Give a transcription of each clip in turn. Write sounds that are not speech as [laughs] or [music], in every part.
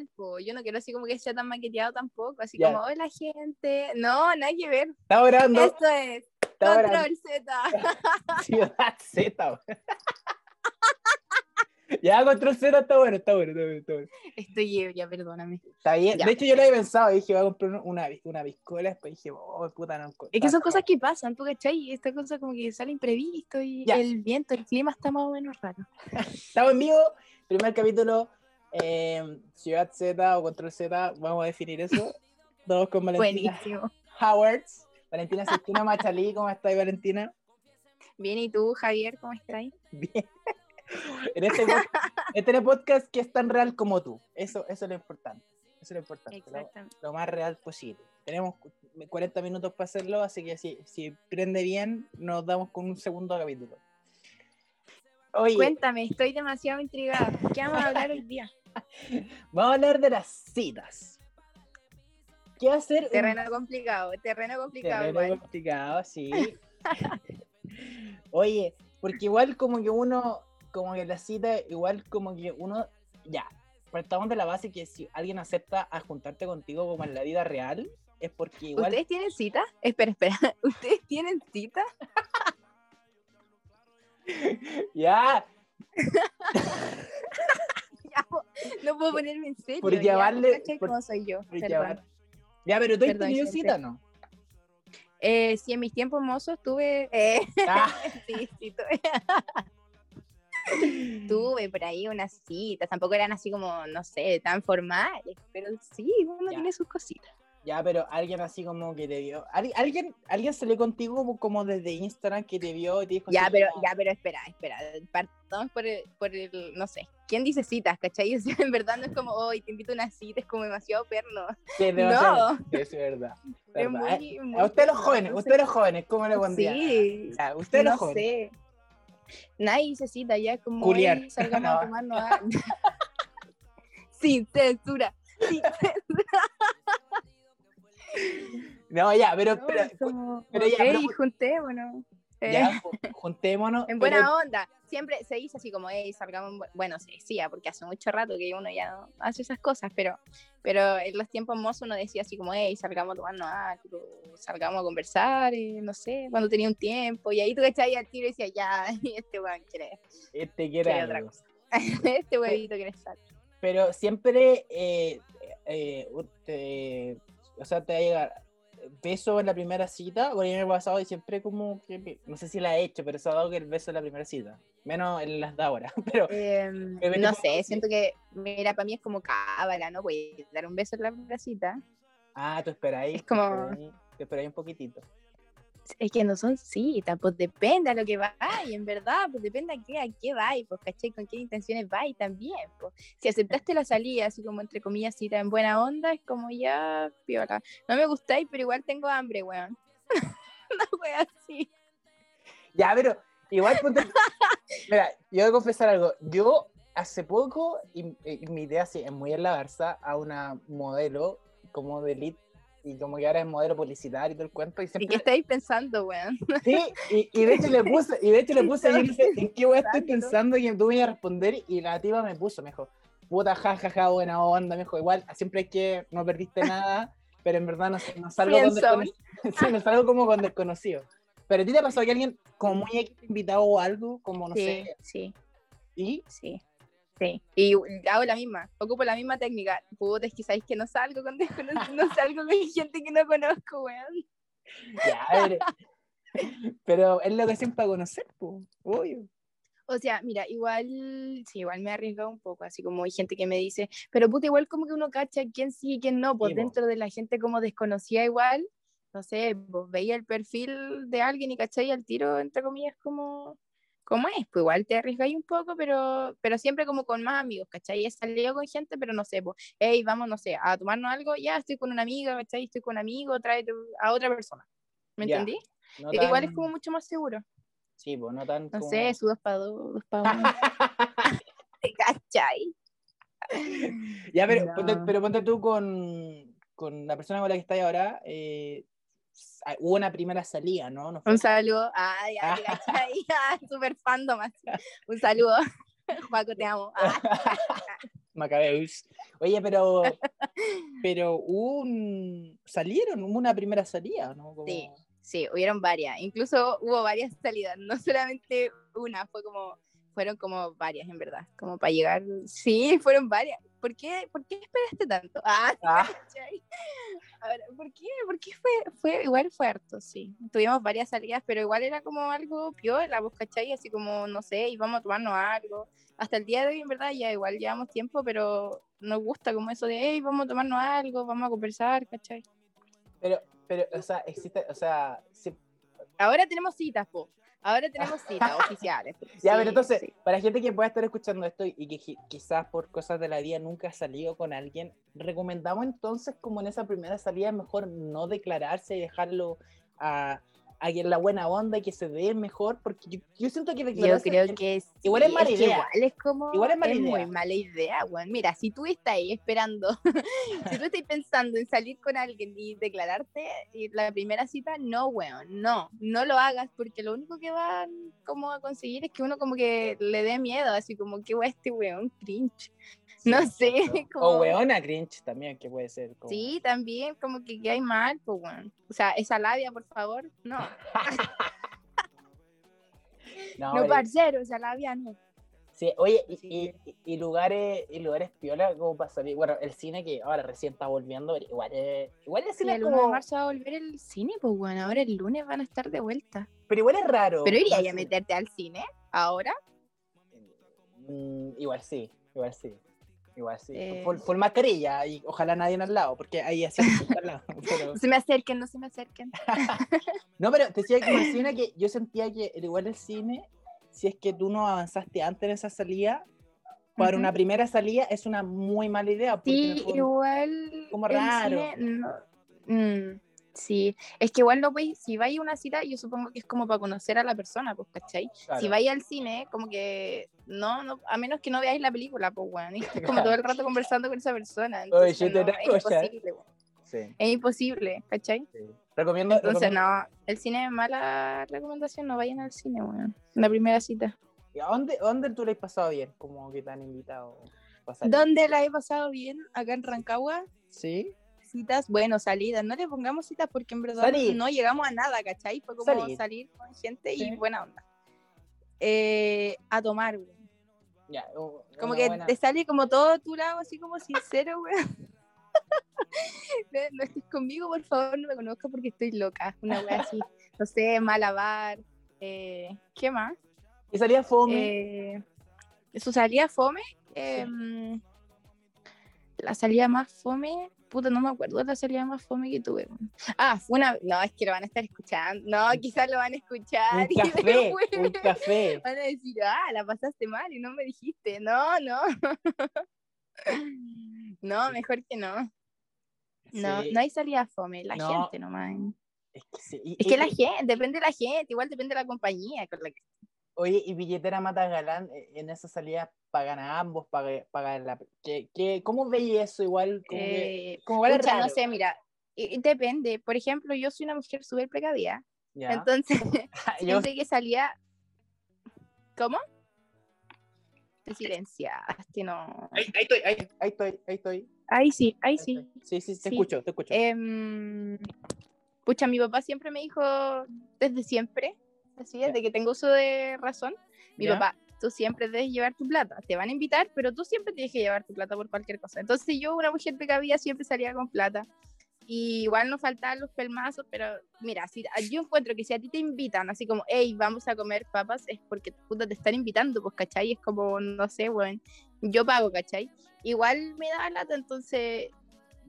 real, po. Yo no quiero así como que sea tan maqueteado tampoco, así Ya. como, hola gente. No, nada que ver. Estaba grabando Esto es Estaba Control Z. [laughs] Ciudad Z. [laughs] ya, control Z está bueno, está bueno, está bueno. Está, bueno. Estoy ebria, perdóname. Está bien. Ya. De hecho, yo lo había pensado. Dije, voy a comprar una, una, piscola. Después dije, oh, puta, no. Es que son cosas que pasan, ¿tú cachai? Esta cosa como que sale imprevisto y Ya. el viento, el clima está más o menos raro. [laughs] Estamos en vivo. Primer capítulo. Eh, Ciudad Z o Control Z. Vamos a definir eso. Todos con Valentina Buenísimo. Howards. Valentina Sistina Machalí. ¿Cómo estás, Valentina? Bien, ¿y tú, Javier, cómo estás? Bien. En este, [laughs] este es el podcast que es tan real como tú. Eso, eso es lo importante. Eso es lo importante. Lo, Exactamente. lo más real posible. Tenemos cu- 40 minutos para hacerlo, así que si, si prende bien, nos damos con un segundo capítulo. Oye, Cuéntame, estoy demasiado intrigada. ¿Qué vamos a hablar hoy día? [laughs] vamos a hablar de las citas. ¿Qué hacer? un Terreno complicado, terreno complicado terreno igual. complicado, sí. [laughs] Oye, porque igual como que uno, como que la cita, igual como que uno, ya, partamos de la base que si alguien acepta a juntarte contigo como en la vida real, es porque igual... ¿Ustedes tienen cita? Espera, espera. [laughs] ¿Ustedes tienen cita? Ya, [laughs] no puedo ponerme en serio. Por ya, llevarle- ¿cachai por- cómo soy yo? por llevar- ya, pero tú has tenido cita, ¿no? Eh, sí, en mis tiempos mozos tuve... eh, Ah, [laughs] sí, sí, tuve. tuve por ahí unas citas. Tampoco eran así como, no sé, tan formales. Pero sí, uno Ya. tiene sus cositas. Ya, pero alguien así como que te vio. ¿Al- ¿Alguien, alguien salió contigo como, como desde Instagram que te vio y te dijo Ya, pero, ya, pero espera, espera. Partamos por el, por el, no sé. ¿Quién dice citas, cachai? [laughs] O sea, en verdad no es como, hoy te invito a una cita, es como demasiado perno. Sí, No. [laughs] [laughs] es verdad. Muy, Eh, muy A ustedes los jóvenes, no sé. ustedes los jóvenes, ¿cómo le pondrían? Sí, Ya, ustedes no los jóvenes. sé. Nadie dice cita, ya es como, Culiar. "Ey, salgamos a tomarnos a-". Sin censura. Sin censura. No, ya, pero, No, pero, es como, pero ya, ok, pero- juntémonos. Eh, ya, ju- juntémonos. En pero- buena onda. Siempre se dice así como, hey, salgamos. en bu-". Bueno, se decía, porque hace mucho rato que uno ya no hace esas cosas, pero, pero en los tiempos mozos uno decía así como, hey, salgamos a tomarnos algo, salgamos a conversar, eh, no sé, cuando tenía un tiempo. Y ahí tú echabas al tiro y decías, ya, [laughs] este weón quiere, Este quiere quiere otra cosa. [laughs] este huevito quiere estar. Pero siempre, eh, eh, te- o sea, te va a llegar beso en la primera cita, porque a mí me ha pasado y siempre como que, no sé si la he hecho, pero se ha dado que el beso en la primera cita, menos en las de ahora, [laughs] pero Em, no sé, siento que, mira, para mí es como cábala, ¿no? Voy a dar un beso en la primera cita. ah, tú esperáis, Es como- esperáis- tú esperáis un poquitito. Es que no son citas, pues depende a lo que vayas, en verdad, pues depende a qué, a qué vais, pues caché, con qué intenciones vais también, pues. Si aceptaste la salida, así como entre comillas cita en buena onda, es como ya, piola. No me gustáis, pero igual tengo hambre, weón. [laughs] Una wea así. Ya, pero igual ponte- [laughs] Mira, yo voy a confesar algo. Yo hace poco y, y mi idea sí, es muy en la garza a una modelo como de elite y como que ahora es modelo publicitario y todo el cuento y ¿Y siempre qué estáis pensando, weón? sí y, y de hecho le puse y de hecho le puse en qué a estoy Pensando. y tú me ibas a responder y la tipa me puso me dijo puta jajaja buena onda me dijo igual siempre hay que no perdiste nada pero en verdad no, no salgo con desconocido [laughs] sí, no salgo como con desconocido pero a ti te pasó que alguien como muy invitado o algo como no sí, sé sí, y sí. Sí, y hago la misma, ocupo la misma técnica. Puta, es que sabéis que no salgo con [laughs] no salgo con gente que no conozco, weón. ya a ver, pero es lo que siempre conocer pues obvio O sea, mira, igual, sí, igual me he arriesgado un poco, así como hay gente que me dice, pero puta, igual como que uno cacha quién sí y quién no, pues Sí, dentro de la gente como desconocida igual, no sé, vos veía el perfil de alguien y cachai al tiro, entre comillas, como, como es, pues igual te arriesgáis un poco, pero, pero siempre como con más amigos, cachai, he salido con gente, pero no sé, pues, hey, vamos, no sé, a tomarnos algo, ya estoy con una amiga, cachai, estoy con un amigo, trae a otra persona, ¿me Ya, entendí? no Igual es como mucho más seguro, sí pues no tan no como- sé, su dos para dos, dos para uno. ¿Te [laughs] [laughs] cachai? Ya, pero, No. ponte, pero ponte tú con, con la persona con la que estás ahora. eh, hubo una primera salida, ¿no? Un saludo. Ay, cachai. [laughs] Ah, [laughs] Super fandom así. Un saludo. [laughs] Juaco, te amo. Ah, Macabeus. Oye, pero, pero un, salieron, hubo una primera salida, ¿no? Como- Sí, sí, hubieron varias. Incluso hubo varias salidas, no solamente una, fue como, fueron como varias, en verdad. Como para llegar. Sí, fueron varias. ¿Por qué, ¿por qué esperaste tanto? [laughs] Ah, Ah, ¿cachai? A ver, ¿por qué? ¿Por qué fue, fue, igual fue harto, sí. Tuvimos varias salidas, pero igual era como algo piola, ¿vos cachai? Así como, no sé, íbamos a tomarnos algo. Hasta el día de hoy, en verdad, ya igual llevamos tiempo, pero nos gusta como eso de, hey, vamos a tomarnos algo, vamos a conversar, ¿cachai? pero, pero, o sea, existe, o sea, sí, Ahora tenemos citas, po. Ahora tenemos citas [laughs] oficiales. Ya, Sí, pero entonces, sí. para gente que pueda estar escuchando esto y que qui- quizás por cosas de la vida nunca ha salido con alguien, recomendamos entonces como en esa primera salida mejor no declararse y dejarlo a, a que la buena onda y que se dé mejor, porque yo, yo siento que Yo creo es- que sí, igual es mala idea. Igual es como. Igual es mala muy mala idea, weón. Mira, si tú estás ahí esperando, [laughs] si tú estás pensando en salir con alguien y declararte y la primera cita, no, weón, no, no lo hagas porque lo único que van como a conseguir es que uno como que le dé miedo, así como que weón, este weón cringe. No sé, [laughs] como. O weona cringe también, que puede ser. como- Sí, también, como que, que hay mal, pues, weón. O sea, esa labia, por favor, no. [laughs] No, No, parcero, esa labia no. sí, oye, y, Sí. y- y lugares, y lugares piola como para salir. Bueno, el cine que ahora recién está volviendo, igual es, igual el cine el 1 de como, marzo va a volver el cine, pues bueno, ahora el lunes van a estar de vuelta. pero igual es raro. ¿Pero iría a meterte al cine ahora? Mm, igual sí, igual sí. Igual sí. Eh. Full mascarilla y ojalá nadie al lado, porque ahí así. [laughs] Pero- se me acerquen, no se me acerquen. [laughs] No, pero te decía que el cine que yo sentía que igual el cine, si es que tú no avanzaste antes en esa salida, para Ujú. una primera salida es una muy mala idea. En Sí, igual. como raro. cine no- Mm, sí, es que igual no vais, si vais a una cita, yo supongo que es como para conocer a la persona, pues, ¿cachai? claro. Si vais al cine, como que no, no, a menos que no veáis la película, pues, weón, y estés como todo el rato [laughs] conversando con esa persona. Oye, Entonces, yo te no, es ya. imposible, weón. Sí, Es imposible, ¿cachai? sí. Recomiendo. Entonces, recomiendo- no, el cine es mala recomendación, no vayan al cine, weón. La primera cita. ¿Y ¿A dónde, dónde tú le has pasado bien? Como que te han invitado. a? ¿Dónde la he pasado bien? Acá en Rancagua. Sí. Citas, bueno, salidas. No le pongamos citas porque en verdad Salir. no llegamos a nada, ¿cachai? Fue como Salir. salir, con gente Sí. y buena onda. Eh, a tomar, weón. Ya, u- Como que buena- te sale como todo tu lado, así como sincero, weón. [laughs] no, estés conmigo, por favor, no me conozcas porque estoy loca. Una wea así. [laughs] No sé, malabar. Eh, ¿Qué más? Y salía fome. Eh, su salida fome. em, la salida más fome. Puta, no me acuerdo de la salida más fome que tuve. Ah, fue una. No, es que lo van a estar escuchando. No, quizás lo van a escuchar. un [laughs] y café, después un café. Van a decir, ah, la pasaste mal y no me dijiste. No, no. [laughs] no, mejor que no. No, Sí. no hay salida fome, la No. gente nomás. Es que, sí, y- Es y- que la y- gente, depende de la gente, igual depende de la compañía con la que Oye, y billetera mata galán, eh, en esa salida pagan a ambos, pagan, pagan la... ¿Qué, qué, ¿Cómo veis eso igual? Como que- Eh, como pucha, no sé, mira, y- y depende. Por ejemplo, yo soy una mujer súper precavida, Ya. entonces [laughs] [laughs] Yo- siempre que salía... ¿Cómo? Te silenciaste, no. ahí, ahí estoy, ahí, ahí estoy, ahí estoy. Ahí sí, ahí ahí sí. estoy. Sí, sí, te Sí. escucho, te escucho. Em, pucha, mi papá siempre me dijo, desde siempre, así, que tengo uso de razón, mi papá, tú siempre debes llevar tu plata. Te van a invitar, pero tú siempre tienes que llevar tu plata por cualquier cosa. Entonces yo, una mujer precavida, siempre salía con plata. Y igual nos faltaban los pelmazos, pero mira, si, yo encuentro que si a ti te invitan, así como, hey, vamos a comer papas, es porque puta te están invitando, pues, ¿cachai? Es como, no sé, bueno, yo pago, ¿cachai? Igual me da lata, entonces,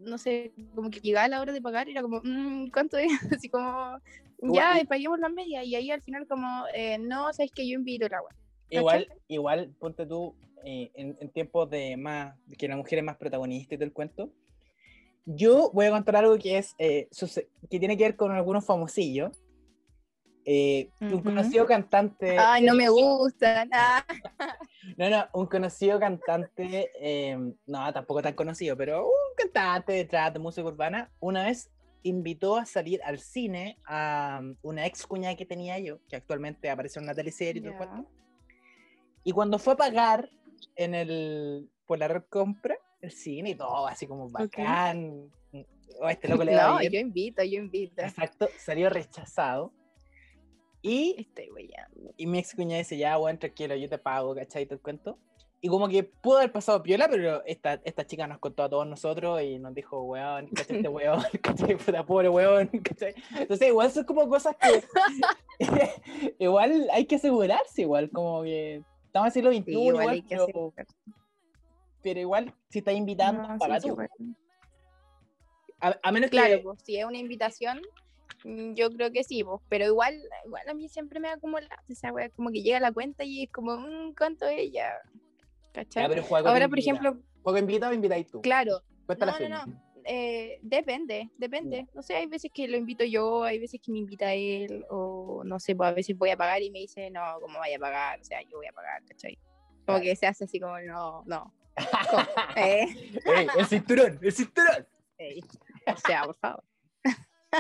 no sé, como que llegaba la hora de pagar y era como, "Mm, ¿cuánto es? [laughs] Así como, ya, Igual- paguemos la media. Y ahí al final como, eh, no, sabes que yo invito el agua. Igual, igual, ponte tú, eh, en, en tiempos de más, que la mujer es más protagonista y todo el cuento. Yo voy a contar algo que es, eh, que tiene que ver con algunos famosillos. Eh, Un Ujú. conocido cantante. Ay, no me [laughs] gustan. Ah, No, no, un conocido cantante, eh, no, tampoco tan conocido, pero un cantante de trap, de música urbana, una vez invitó a salir al cine a um, una ex cuñada que tenía yo, que actualmente aparece en una teleserie y todo el cuento. Y cuando fue a pagar en el, por la red compra, el cine y todo, así como bacán. Oh, este loco le No, yo invito, yo invito. Exacto, salió rechazado. Y, Estoy y mi ex cuñada dice, ya, bueno, tranquilo, yo te pago, ¿cachai? Te cuento. Y como que pudo haber pasado piola, pero esta, esta chica nos contó a todos nosotros y nos dijo, weón, ¿cachai? Este [laughs] weón, [laughs] ¿cachai? Puta pobre weón, [laughs] ¿cachai? Entonces, igual son como cosas que. igual hay que asegurarse, igual, como que. Estamos en siglo XXI, Sí, igual igual, pero, igual, si estás invitando, No, sí, paga sí, tú. A, a menos Claro, que. pues, si es una invitación, mm, yo creo que sí, pues, pero igual, igual a mí siempre me da como la, esa wea, como que llega la cuenta y es como, mm, ¿cuánto es ella? ¿Cachai? Ya, pero juego Ahora, por ejemplo, ¿Juego invitado o invitáis tú? claro, Cuenta la no, no, eh, depende, depende. No sé, hay veces que lo invito yo, hay veces que me invita él, o no sé, pues a veces voy a pagar y me dice, no, ¿cómo vaya a pagar? O sea, yo voy a pagar, ¿cachai? Como Claro. que se hace así como, no, no. [laughs] Eh, Ey, el cinturón, el cinturón. ey, O sea, por favor.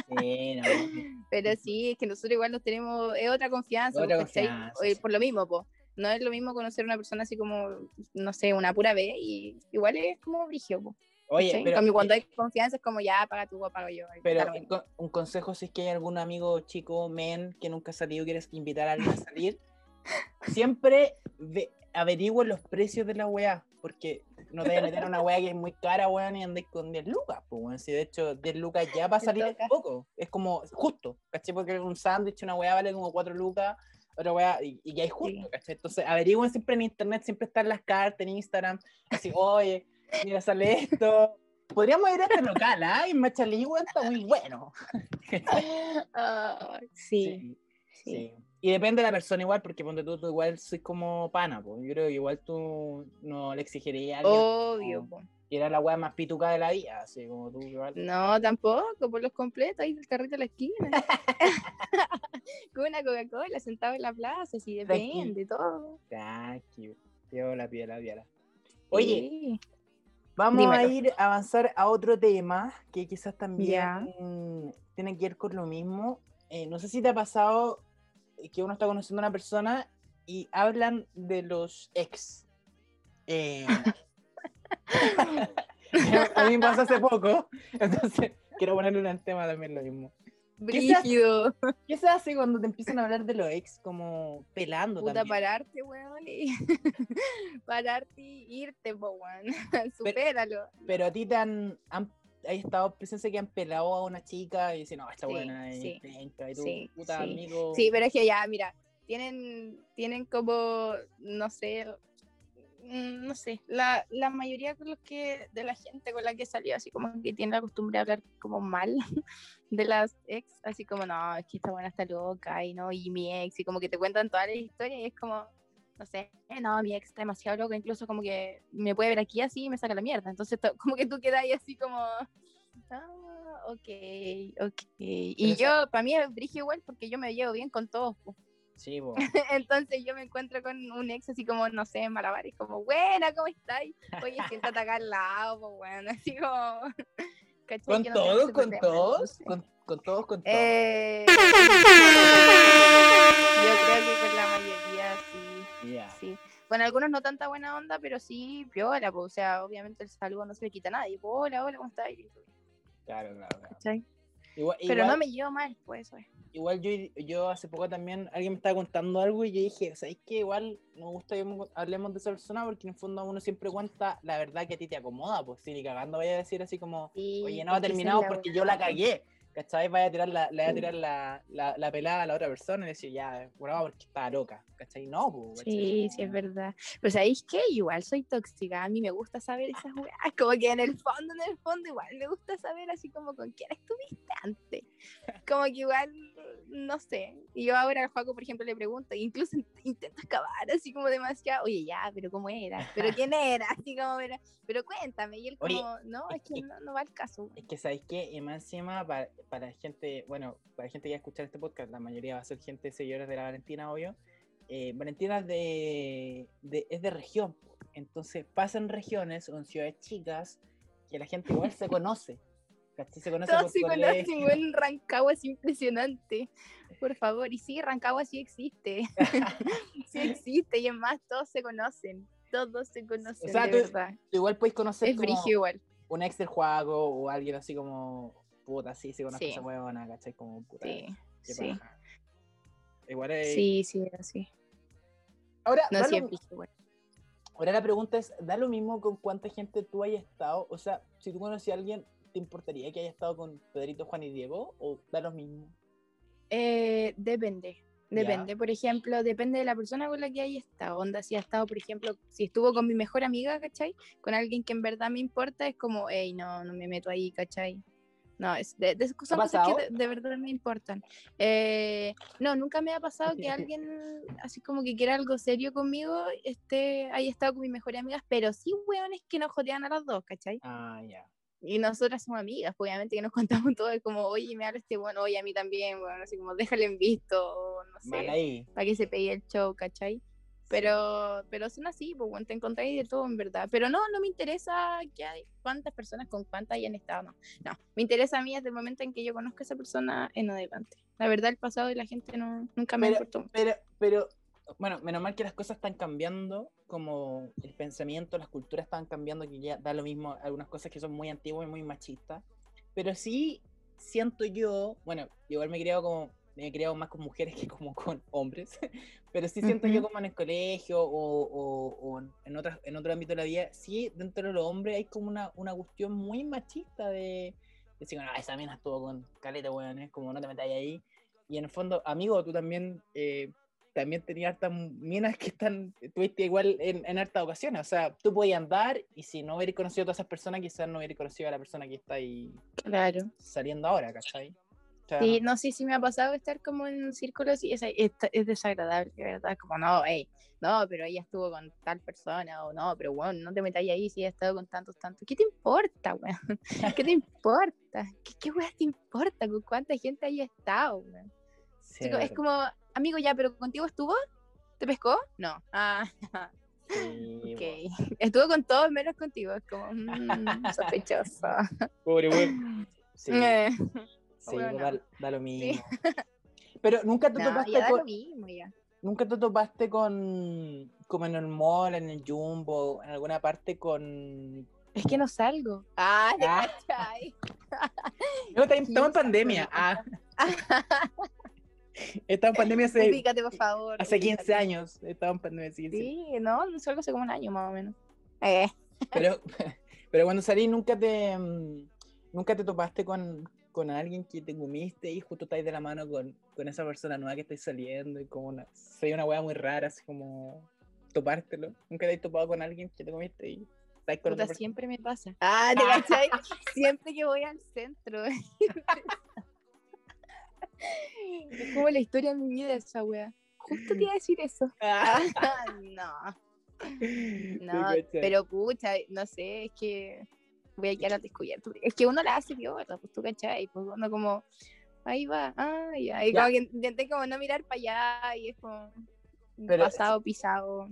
Sí, no. [laughs] Pero sí, es que nosotros igual nos tenemos, es otra confianza, Otra confianza, Eh, sí. por lo mismo, pues. No es lo mismo conocer a una persona así como, no sé, una pura vez, y igual es como brigio, pues. Oye. En pero, cuando eh, hay confianza es como, ya, paga tú o pago yo. pero lo un, consejo si es que hay algún amigo chico, men, que nunca ha salido, quieres invitar a alguien a salir, [laughs] siempre ve, averigüen los precios de la weá, porque no te vayas a meter una weá que es muy cara, weón, y andáis con 10 lucas, pues, weón. Si de hecho 10 lucas ya va a salir es poco, es como justo, ¿cachai? Porque un sándwich, una weá vale como 4 lucas, otra weá, y, y ya es justo. ¿cachai? Entonces averigüen siempre en internet, siempre están las cartas en Instagram, así, oye, mira, sale esto. Podríamos ir a este local, ¿ah? En weón, está muy bueno. [laughs] Sí, Sí. Y depende de la persona igual, porque ponte tú, tú igual soy como pana, pues. Yo creo que igual tú no le exigirías a alguien Obvio, como que era la weá más pituca de la vida, así como tú igual. No, tampoco, por los completos, ahí del carrito de la esquina. [laughs] Con una Coca-Cola sentado en la plaza, sí, Tranqui. depende, todo. Tranqui, piola, piola, piola. Oye, Sí. vamos a ir a avanzar a otro tema que quizás también mm, tiene que ver con lo mismo. Eh, no sé si te ha pasado que uno está conociendo a una persona y hablan de los ex. Eh, [laughs] [laughs] a mí me pasó hace poco, entonces quiero ponerle un tema también lo mismo. ¿Qué se hace? Brígido. ¿Qué se hace cuando te empiezan a hablar de los ex como pelando Puta, también? pararte, weón. Y... [laughs] pararte y irte, po, weón. Supéralo. Pero a ti te han, han hay estado presencia que han pelado a una chica y dicen, no, esta Sí, buena es sí, penca", y tú, sí, puta amigo. Sí, pero es que ya, mira, tienen, tienen como, no sé, no sé, la, la mayoría con los que, de la gente con la que salió, así como que tiene la costumbre de hablar como mal [laughs] de las ex, así como, no, es que esta buena está loca, y no, y mi ex, y como que te cuentan toda la historia y es como, no sé, eh, no, mi ex está demasiado loca, incluso como que me puede ver aquí así y me saca la mierda, entonces to- [laughs] como que tú quedas ahí así como... Ah, ok, ok. Y yo, para mí es brigio igual porque yo me llevo bien con todos. po. Sí. [laughs] Entonces yo me encuentro con un ex así como, no sé, en Malabar, y como, buena, ¿cómo estáis? Oye, [laughs] siéntate acá al lado, pues [laughs] bueno, así como... ¿Con no todos? ¿Con todos? ¿Con, con todos? ¿Con todos? Eh, yo creo que con la mayoría sí, Ya. sí. Con algunos no tanta buena onda, pero sí, piola, pues, o sea, obviamente el saludo no se le quita a nadie. pues, hola, hola, ¿cómo estás? Claro, claro, claro. ¿Cachai? Igual, Pero igual- no me llevo mal, pues eso es. igual yo, yo hace poco también, alguien me estaba contando algo y yo dije, ¿sabes qué? Igual me gusta que mo- hablemos de esa persona porque en el fondo uno siempre cuenta la verdad que a ti te acomoda, pues si ni cagando vaya a decir así como, Sí, oye, no ha terminado porque yo la cagué, ¿cachai? Vaya a tirar la, le vaya a tirar la, la, la pelada a la otra persona y decir, ya, bueno, porque estaba loca, ¿cachai? No, pues, ¿cachai? Sí, sí, es verdad. Pero ¿sabéis qué? Igual soy tóxica. A mí me gusta saber esas weas. [laughs] Como que en el fondo, en el fondo, igual me gusta saber así como con quién estuviste antes. Como que igual, no sé. Y yo ahora al Juaco, por ejemplo, le pregunto, incluso intento excavar así como demasiado. Oye, ya, pero ¿cómo era? ¿Pero [laughs] quién era? Así como era. Pero cuéntame. Y él Oye, como, no, es que no, no va al caso. Es que sabéis qué, y más encima para, para gente, bueno, para gente que va a escuchar este podcast, la mayoría va a ser gente seguidores de la Valentina, obvio. Eh, Valentina de, de- es de región, entonces pasan regiones o en ciudades chicas que la gente igual se [laughs] conoce. ¿Cachai? Se conoce se colegio. conocen, weón. Rancagua es impresionante. Por favor. Y sí, Rancagua sí existe. [laughs] sí existe. Y es más, todos se conocen. todos se conocen, O sea, de tú- verdad. Tú igual puedes conocer Es como igual. un ex del juego o alguien así como puta, sí, sí, conozco Sí. esa huevona, ¿cachai? Como puta. Sí, sí. Igual es. Sí, sí, así. Ahora, No, sí, lo- igual. ahora la pregunta es: ¿da lo mismo con cuánta gente tú hayas estado? O sea, si tú conoces a alguien, ¿te importaría que haya estado con Pedrito, Juan y Diego? ¿O da lo mismo? Eh, depende. Ya. Depende, por ejemplo, depende de la persona con la que haya estado. Onda, si ha estado, por ejemplo, si estuvo con mi mejor amiga, ¿cachai? Con alguien que en verdad me importa, es como, hey, no, no me meto ahí, ¿cachai? No, es de, de- son cosas que de, de verdad me importan. Eh, no, nunca me ha pasado que [laughs] alguien, así como que quiera algo serio conmigo, este, haya estado con mis mejores amigas, pero sí, weones que nos jotean a las dos, ¿cachai? Ah, ya. Y nosotras somos amigas, pues, obviamente que nos [laughs] contamos todo, es como, oye, me habla este bueno, oye, a mí también, bueno, así como, déjale en visto, o no sé, ahí. para que se pegue el show, ¿cachai? Pero, pero son así, pues, bueno, te encontráis de todo, en verdad. Pero no, no me interesa que hay, cuántas personas con cuántas hayan estado, no. No, me interesa a mí desde el momento en que yo conozco a esa persona en adelante. La verdad, el pasado de la gente no, nunca me Pero- importó. Pero, pero, bueno, menos mal que las cosas están cambiando, como el pensamiento, las culturas están cambiando, que ya da lo mismo algunas cosas que son muy antiguas y muy machistas. Pero sí siento yo, bueno, igual me he criado como, me he criado más con mujeres [laughs] que como con hombres, pero sí siento yo Ujú. como en el colegio o, o- o en, otras, en otro ámbito de la vida, sí dentro de los hombres hay como una, una cuestión muy machista de decir, no, esa mina estuvo con caleta, weón, es como no te metáis ahí. Y en el fondo, amigo, tú también eh, también tenías hartas minas que están, tuviste igual en, en hartas ocasiones. O sea, tú podías andar y si no hubieras conocido a todas esas personas, quizás no hubieras conocido a la persona que está ahí Claro. saliendo ahora, ¿cachai? O sea, Sí, no sé si me ha pasado estar como en círculos y es, es, es desagradable, de verdad. Como, no, hey, no, pero ella estuvo con tal persona, o no, pero bueno, no te metas ahí si ella ha estado con tantos, tantos. ¿Qué te importa, weón? [laughs] ¿Qué te importa? ¿Qué, qué weón te importa con cuánta gente haya estado, weón? sí, es como, amigo, ya, pero contigo estuvo, ¿te pescó? No. Ah, Sí, ok. Estuvo con todos menos contigo, es como, mm, [laughs] sospechoso. Pobre weón. Sí, Eh, sí, bueno, da, da lo mismo. [laughs] Pero nunca te no, topaste ya da con, lo mismo, ya. nunca te topaste con como en el mall, en el jumbo, en alguna parte con Es que no salgo. Ah, ¿te Ah. estamos en [laughs] pandemia. Ah. [laughs] Estamos en pandemia hace, Ubícate, por favor. hace 15 ubícate. años. Estamos en pandemia, sí, sí. Sí, no, salgo hace como un año más o menos. Eh, Pero, [laughs] [laughs] pero cuando salí nunca te mm, nunca te topaste con, con alguien que te comiste y justo estáis de la mano con, con esa persona nueva que estáis saliendo y como una, soy una wea muy rara, así como topártelo. Nunca te has topado con alguien que te comiste y estáis con puta, otra persona. siempre me pasa. Ah, ¿te cachai? siempre que voy al centro. Es como la historia de mi vida esa wea. Justo te iba a decir eso. [laughs] Ah, no. [laughs] No, pero pucha, no sé, es que voy a quedar al descubierto. Es que uno la hace viola, pues tú cachai, pues uno como, ahí va, ah, ya, y Ya. como que intenté como no mirar para allá y es como Pero- pasado, pisado.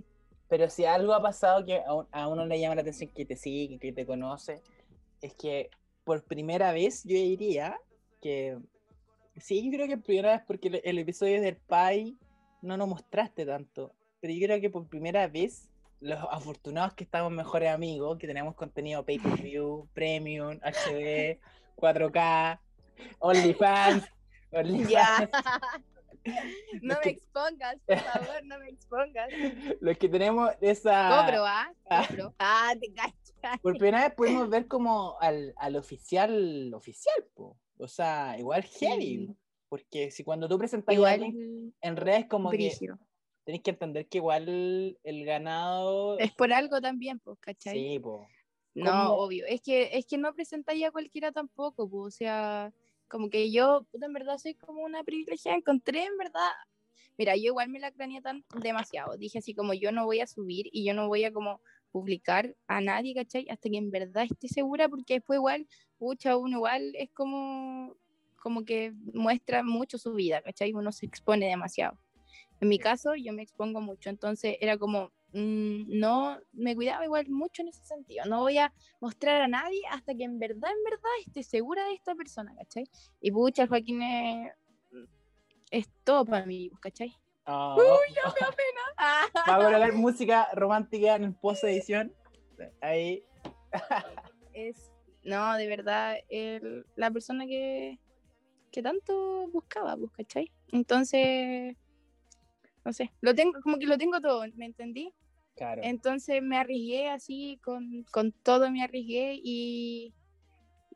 Pero si algo ha pasado que a, un- a uno le llama la atención que te sigue, que te conoce, es que por primera vez yo diría que sí, yo creo que primera vez porque el, el episodio del Pai no nos mostraste tanto, pero yo creo que por primera vez los afortunados que estamos mejores amigos, que tenemos contenido pay-per-view, [laughs] premium, HD, 4K, OnlyFans, [laughs] OnlyFans, Ya. no [laughs] me que- expongas, por favor, no me expongas. los que tenemos esa... Cobro, ¿ah? Ah. Cobro. Ah, te cachai. Por primera vez pudimos ver como al, al oficial, oficial, po. O sea, igual heavy. Sí. Porque si cuando tú presentas a Igual en redes, como que brígido. tenés que entender que igual el ganado. Es por algo también, pues, ¿cachai? Sí, po. No, ¿Cómo? obvio. Es que, es que no presentáis a cualquiera tampoco, pues, o sea, como que yo, puta, en verdad, soy como una privilegiada. Encontré, en verdad, mira, yo igual me la craneé tan demasiado. Dije así como yo no voy a subir y yo no voy a como publicar a nadie, ¿cachai? Hasta que en verdad esté segura, porque después igual, pucha, uno igual es como, como que muestra mucho su vida, ¿cachai? Uno se expone demasiado. En mi caso, yo me expongo mucho, entonces era como, mm, no, me cuidaba igual mucho en ese sentido. No voy a mostrar a nadie hasta que en verdad, en verdad esté segura de esta persona, ¿cachai? Y pucha, Joaquín es, es todo para mí, ¿cachai? Oh, Uy, ya me da pena. [laughs] Ah. Va a colocar música romántica en post edición. Ahí. [laughs] Es, no, de verdad, el- la persona que, que tanto buscaba, pues, ¿cachai? Entonces, no sé, lo tengo, como que lo tengo todo, ¿me entendí? Claro. Entonces me arriesgué así, con, con todo me arriesgué y,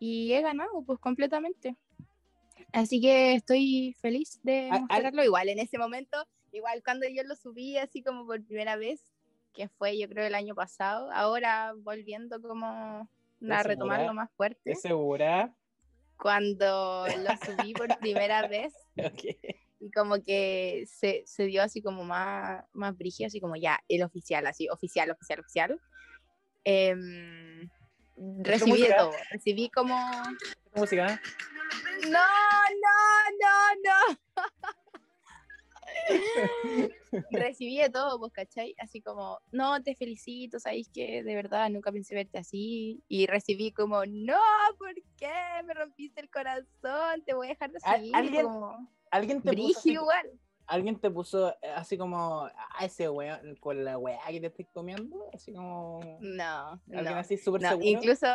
y he ganado, pues, completamente. Así que estoy feliz de mostrarlo. Igual en ese momento, igual cuando yo lo subí así como por primera vez, que fue yo creo el año pasado, ahora volviendo como a ¿Estás retomarlo más fuerte, ¿Estás segura? cuando [laughs] lo subí por primera vez Ok. y como que se, se dio así como más, más brígido, así como ya, el oficial, así, oficial, oficial, oficial. Em, recibí de todo, recibí como... Música. No, no, no, no. [laughs] recibí de todo, pues, ¿cachai? Así como, no, te felicito, sabéis que de verdad nunca pensé verte así. Y recibí como, no, ¿por qué? Me rompiste el corazón, te voy a dejar de seguir. alguien como, ¿Alguien te puso así, igual. ¿Alguien te puso eh, así como a ese weón con la weá que te estoy comiendo? Así como. No, Alguien no. así súper No, seguro. incluso,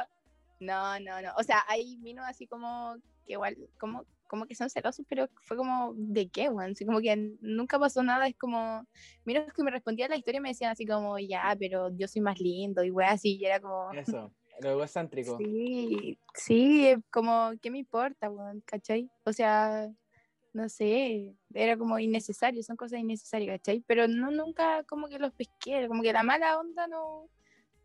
no, no, no. O sea, hay minos así como que igual, como, como que son celosos, pero fue como, ¿de qué, weón? Así como que nunca pasó nada, es como, minos que me respondían la historia y me decían así como, ya, pero yo soy más lindo y weón, así, y era como, Eso, lo egocéntrico. sí, sí, como, ¿qué me importa, weón? ¿Cachai? O sea, no sé, era como innecesario, son cosas innecesarias, ¿cachai? Pero no, nunca como que los pesqué, como que la mala onda no,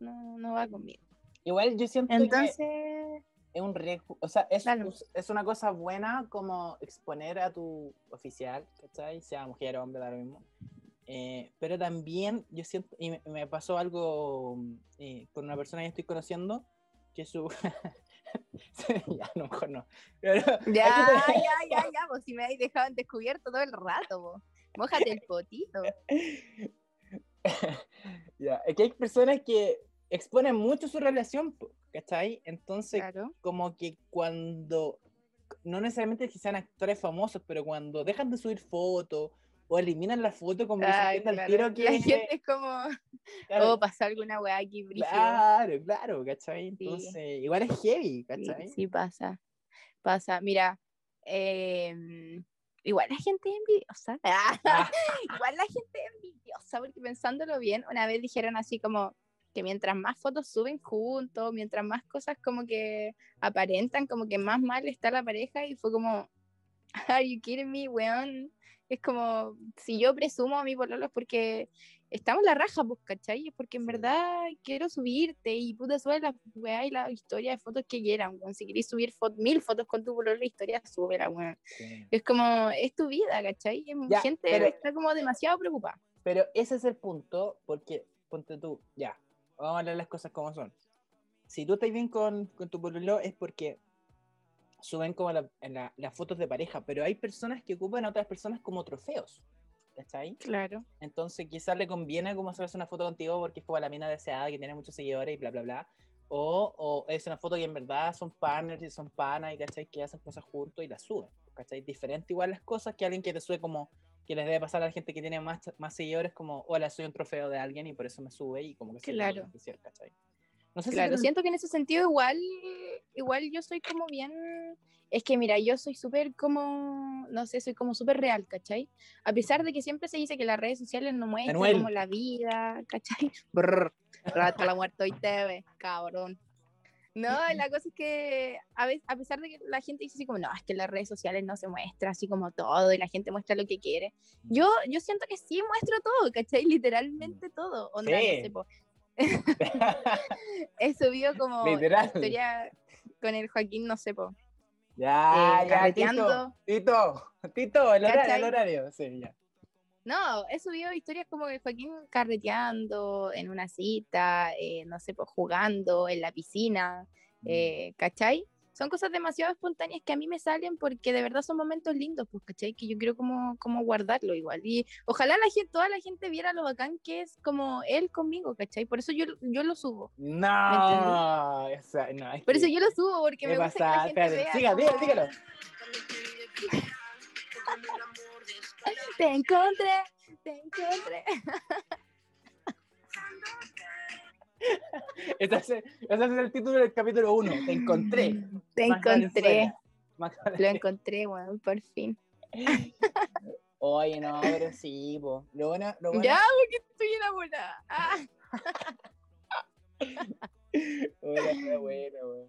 no, no va conmigo. Igual yo siento que Entonces, es un riesgo, o sea, es, Claro. es una cosa buena como exponer a tu oficial, ¿cachai? Sea mujer o hombre, da lo mismo. Eh, pero también yo siento, y me, me pasó algo eh, con una persona que estoy conociendo, que su... [laughs] ya, a lo mejor no. Pero, [laughs] ya, te- ya, ya, [laughs] ya, pues si me habéis dejado en descubierto todo el rato, vos. Mójate el potito. ya, es que hay personas que exponen mucho su relación, po, ¿cachai? Entonces, Claro. como que cuando, no necesariamente que sean actores famosos, pero cuando dejan de subir fotos o eliminan la foto, como que se claro. tiro que... La gente es como, claro, oh, pasó alguna weá aquí, brígido. claro, claro, ¿cachai? Sí. Entonces, igual es heavy, ¿cachai? sí pasa, pasa. Mira, em, igual la gente es envidiosa. [laughs] Ah, igual la gente es envidiosa, porque pensándolo bien, una vez dijeron así como que mientras más fotos suben juntos, mientras más cosas como que aparentan, como que más mal está la pareja, y fue como, [laughs] are you kidding me, weón? Es como, si yo presumo a mi pololo es porque estamos en la raja, pues, ¿cachai? Es porque en verdad quiero subirte y puta sube la weá y la historia de fotos que quieran, weón. Si querés subir fo- mil fotos con tu pololo, la historia, súbela, weón. sí. Es como, es tu vida, ¿cachai? Ya, gente pero- está como demasiado preocupada. Pero ese es el punto, porque, ponte tú, ya, vamos a hablar las cosas como son. Si tú estás bien con, con tu pololo es porque suben como la- la- las fotos de pareja, pero hay personas que ocupan a otras personas como trofeos, ¿cachai? Claro. Entonces quizás le conviene como hacerse una foto contigo porque es como la mina deseada que tiene muchos seguidores y bla, bla, bla. O, o es una foto que en verdad son partners y son panas y ¿cachai? Que hacen cosas juntos y las suben. ¿Cachai? Diferente igual las cosas que alguien que te sube como que les debe pasar a la gente que tiene más, más seguidores como, hola, soy un trofeo de alguien y por eso me sube y como que se Claro. quiere beneficiar, ¿cachai? No sé Claro, si siento que en ese sentido igual, igual yo soy como bien, es que mira, yo soy súper como, no sé, soy como súper real, ¿cachai? A pesar de que siempre se dice que las redes sociales no muestran como la vida, ¿cachai? Brr, rata la muerto y TV, cabrón. No, la cosa es que a, veces, a pesar de que la gente dice así como, no, es que en las redes sociales no se muestra así como todo y la gente muestra lo que quiere. Yo, yo siento que sí muestro todo, ¿cachai? Literalmente todo. Onda, Sí. no sé. [laughs] [laughs] He subido como Literal. historia con el Joaquín, no sé, po. ya, eh, ya. Tito, Tito, Tito, el horario, el horario, sí, ya. No, he subido historias como el Joaquín carreteando en una cita, eh, no sé, pues jugando en la piscina, eh, ¿cachai? Son cosas demasiado espontáneas que a mí me salen porque de verdad son momentos lindos, pues, ¿cachai? Que yo quiero como, como guardarlo igual. Y ojalá la gente, toda la gente viera lo bacán que es como él conmigo, ¿cachai? Por eso yo, yo lo subo. No, o sea, no, es Por eso que- yo lo subo, porque ¿Qué me gusta que pasa? la gente Espérate, vea siga, como- diga- dígalo. [laughs] [laughs] Te encontré Te encontré. [laughs] Ese es, ese es el título del capítulo 1. Te encontré. Te encontré. Lo encontré, weón, por fin. [laughs] Oye, no, pero sí, po. Lo bueno, lo bueno, Ya, porque estoy enamorada. Ah, bueno, weón.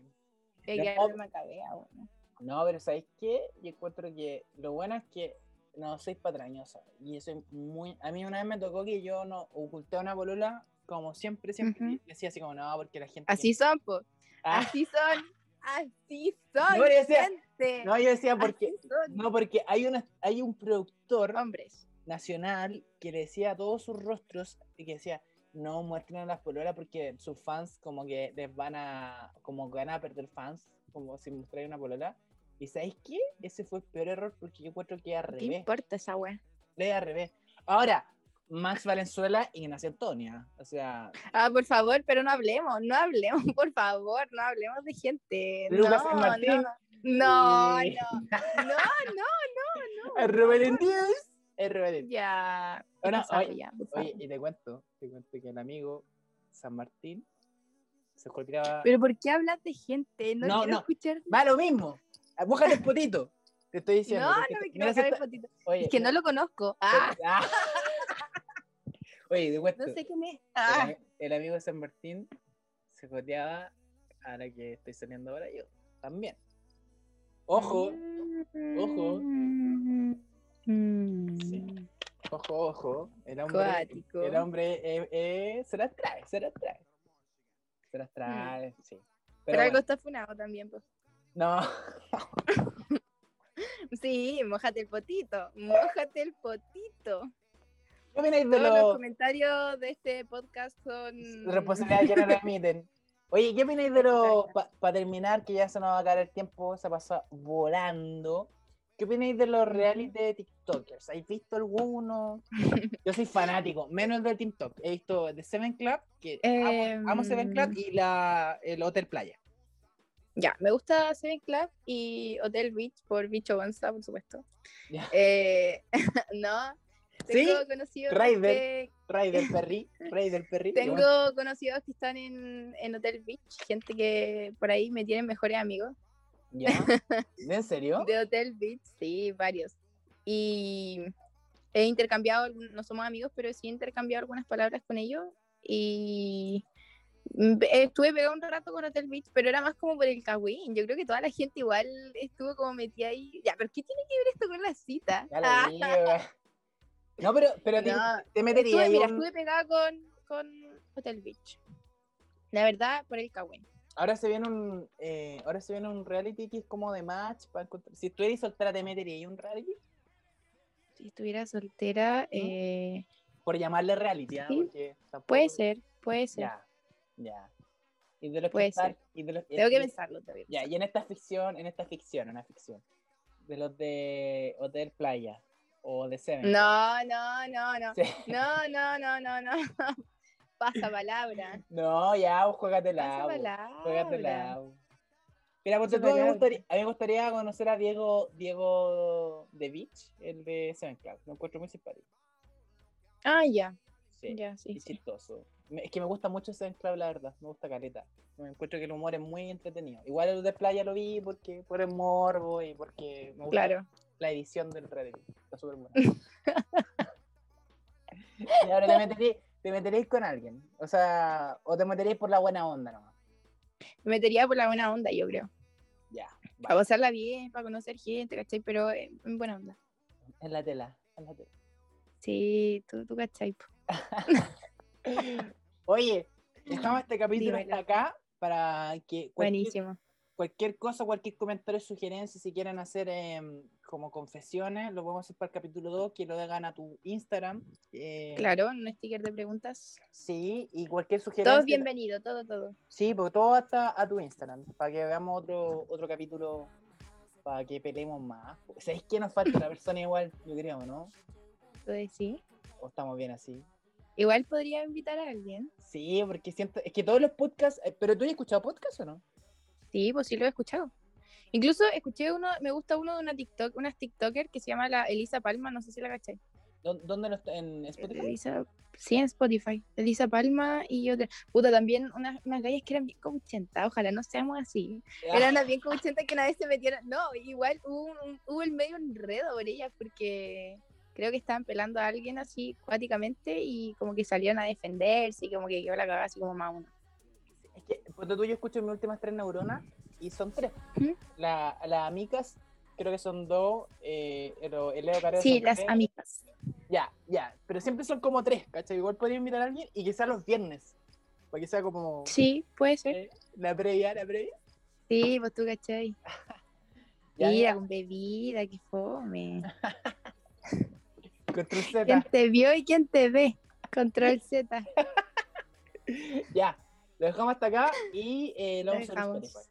hay No. que. No, pero ¿sabéis qué? Yo encuentro que lo bueno es que no soy patrañosa. Y eso es muy. A mí una vez me tocó que yo no oculté una polola, como siempre, siempre. Decía así como, no, porque la gente. Así son, po. Ah, Así son. Así son. No, yo decía- gente. no, yo decía porque. No, porque hay, una, hay un productor Hombres. nacional que le decía a todos sus rostros y que decía no muestren las pololas porque sus fans como que les van a como que van a perder fans como si mostráis una polola y ¿sabéis qué? ese fue el peor error porque yo encuentro que al ¿Qué revés importa esa weá? es al revés ahora Max Valenzuela y Ignacio Antonia o sea Ah, por favor, pero no hablemos, no hablemos, [laughs] por favor, no hablemos de gente. Lucas no, Martín. No, no, Y- [laughs] no, no, no, no. el Rebel News el Rebel Ya. Pasado, oye, ya, oye y te cuento te cuento que el amigo San Martín se colgaba Pero ¿por qué hablas de gente? No, No, quiero no. escuchar. Va lo mismo. Búscate el potito. Te estoy diciendo. No, no me quiero bajar el. Oye, Es que no lo conozco. Ah. Oye, de cuento. no sé quién es. el, Ah, ami- el amigo de San Martín se joteaba a la que estoy saliendo ahora yo. También. Ojo, ojo. Mm. Sí. ojo, ojo. El hombre, Cuático. el hombre eh, eh, se las trae, se las trae. Se las trae, sí. Pero, Pero algo está funado también, pues. No, [laughs] Sí, mojate el potito. Mojate el potito. ¿qué opináis de Todos los los comentarios de este podcast son. responsabilidades que no le emiten? [laughs] Oye, ¿qué opináis de los, para terminar, que ya se nos va a caer el tiempo, se pasa volando? ¿Qué opináis de los reality de TikTokers? ¿Habéis visto alguno? Yo soy fanático, menos de TikTok. He visto The Seven Club, que amo, amo Seven Club, Em. y la, el Hotel Playa. Ya, me gusta Seven Club y Hotel Beach por Bicho Gonza, por supuesto. Ya. Eh, [laughs] no, ¿Sí? tengo conocidos Raider. que, Perry, [laughs] Rey del Perry. tengo conocidos que están en, en Hotel Beach, gente que por ahí me tienen mejores amigos ¿Ya? [laughs] ¿En serio? de Hotel Beach, sí, varios. Y he intercambiado, no somos amigos, pero sí he intercambiado algunas palabras con ellos y estuve pegado un rato con Hotel Beach, pero era más como por el cagüín. Yo creo que toda la gente igual estuvo como metida ahí. Ya, pero ¿qué tiene que ver esto con la cita? Ya weón. [laughs] No, pero, pero te, No, te metería estuve, mira, un- estuve pegada con, con Hotel Beach. La verdad, por el cagüín. Ahora se viene un eh, ahora se viene un reality que es como de match para encontrar. Si tú eres soltera, ¿te metería un reality? Si estuviera soltera, eh, Por llamarle reality, ¿ah? Sí, Porque tampoco- puede ser, puede ser. Ya, ya. Y de los que Puede están- ser. y de los- Tengo y- que pensarlo todavía. Ya, y en esta ficción, en esta ficción, una ficción. De los de Hotel Playa o de Seven. No, no, no, no. Sí. No, no, no, no, no. [laughs] Pasa palabra. No, ya, juégatela. Pasa. Juégatela. Mira, Pasa tú, a, mí me gustaría, a mí me gustaría conocer a Diego, Diego de Beach, el de Seven Club. Lo encuentro muy simpático. Ah, ya. Sí, Ya, sí, sí. chistoso. Es que me gusta mucho Seven Club, la verdad. Me gusta Caleta. Me encuentro que el humor es muy entretenido. Igual el de Playa lo vi porque por el morbo y porque me gusta Claro. la edición del reality. Está súper buena. y ahora te meteréis, te meteréis con alguien. O sea, o te meteréis por la buena onda nomás. Me metería por la buena onda, yo creo. Ya. Para pasarla bien, para conocer gente, ¿cachai? Pero en en buena onda. En la tela. En la tela. Sí, tú, tú ¿cachai? [laughs] Oye, [laughs] dejamos este capítulo Dímelo. hasta acá para que cualquier, Buenísimo. cualquier cosa, cualquier comentario, sugerencia, si quieren hacer em, como confesiones, lo podemos hacer para el capítulo 2, que lo hagan a tu Instagram. eh, Claro, un sticker de preguntas. Sí, y cualquier sugerencia. Todos bienvenidos, todo, todo. Sí, porque todo hasta a tu Instagram, para que veamos otro, otro capítulo, para que peleemos más. ¿Sabéis que nos falta una persona igual? Yo creo, ¿no? Entonces, sí. ¿O estamos bien así? Igual podría invitar a alguien. Sí, porque siento, es que todos los podcasts, eh, pero tú has escuchado podcasts o no? Sí, pues sí lo he escuchado. Incluso escuché uno, me gusta uno de una TikTok, una TikToker que se llama la Elisa Palma, no sé si la cachai. ¿Dó- ¿Dónde no está? ¿En Spotify? Elisa, sí, en Spotify. Elisa Palma y otra. Puta, también unas, unas gallas que eran bien copuchentas. Ojalá no seamos así. Eran unas bien copuchentas que una vez se metieron. No, igual hubo, un, hubo el medio enredo por ellas porque creo que estaban pelando a alguien así cuáticamente y como que salieron a defenderse y como que quedó la cagada así como más uno. Es que, ponte tú, yo escucho mis últimas tres neuronas y son tres. ¿Mm? La- Las amigas, creo que son dos. Eh, pero el Leo Careo Sí, las tres. amigas. Ya, ya. Pero siempre son como tres, ¿cachai? Igual podría invitar a alguien y sea los viernes. Para que sea como Sí, puede ser. eh, la previa, la previa. Sí, pues tú cachai. [laughs] Ya, Mira, ya. con bebida, que fome. [laughs] Control Z. ¿Quién te vio y quién te ve? Control Z. Ya. Lo dejamos hasta acá y eh, lo Lo vamos a. Spotify.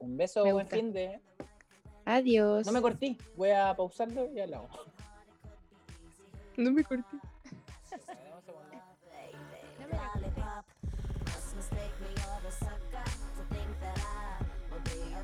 Un beso, buen fin de. Adiós. No me corté. Voy a pausarlo y hablamos. no me corté.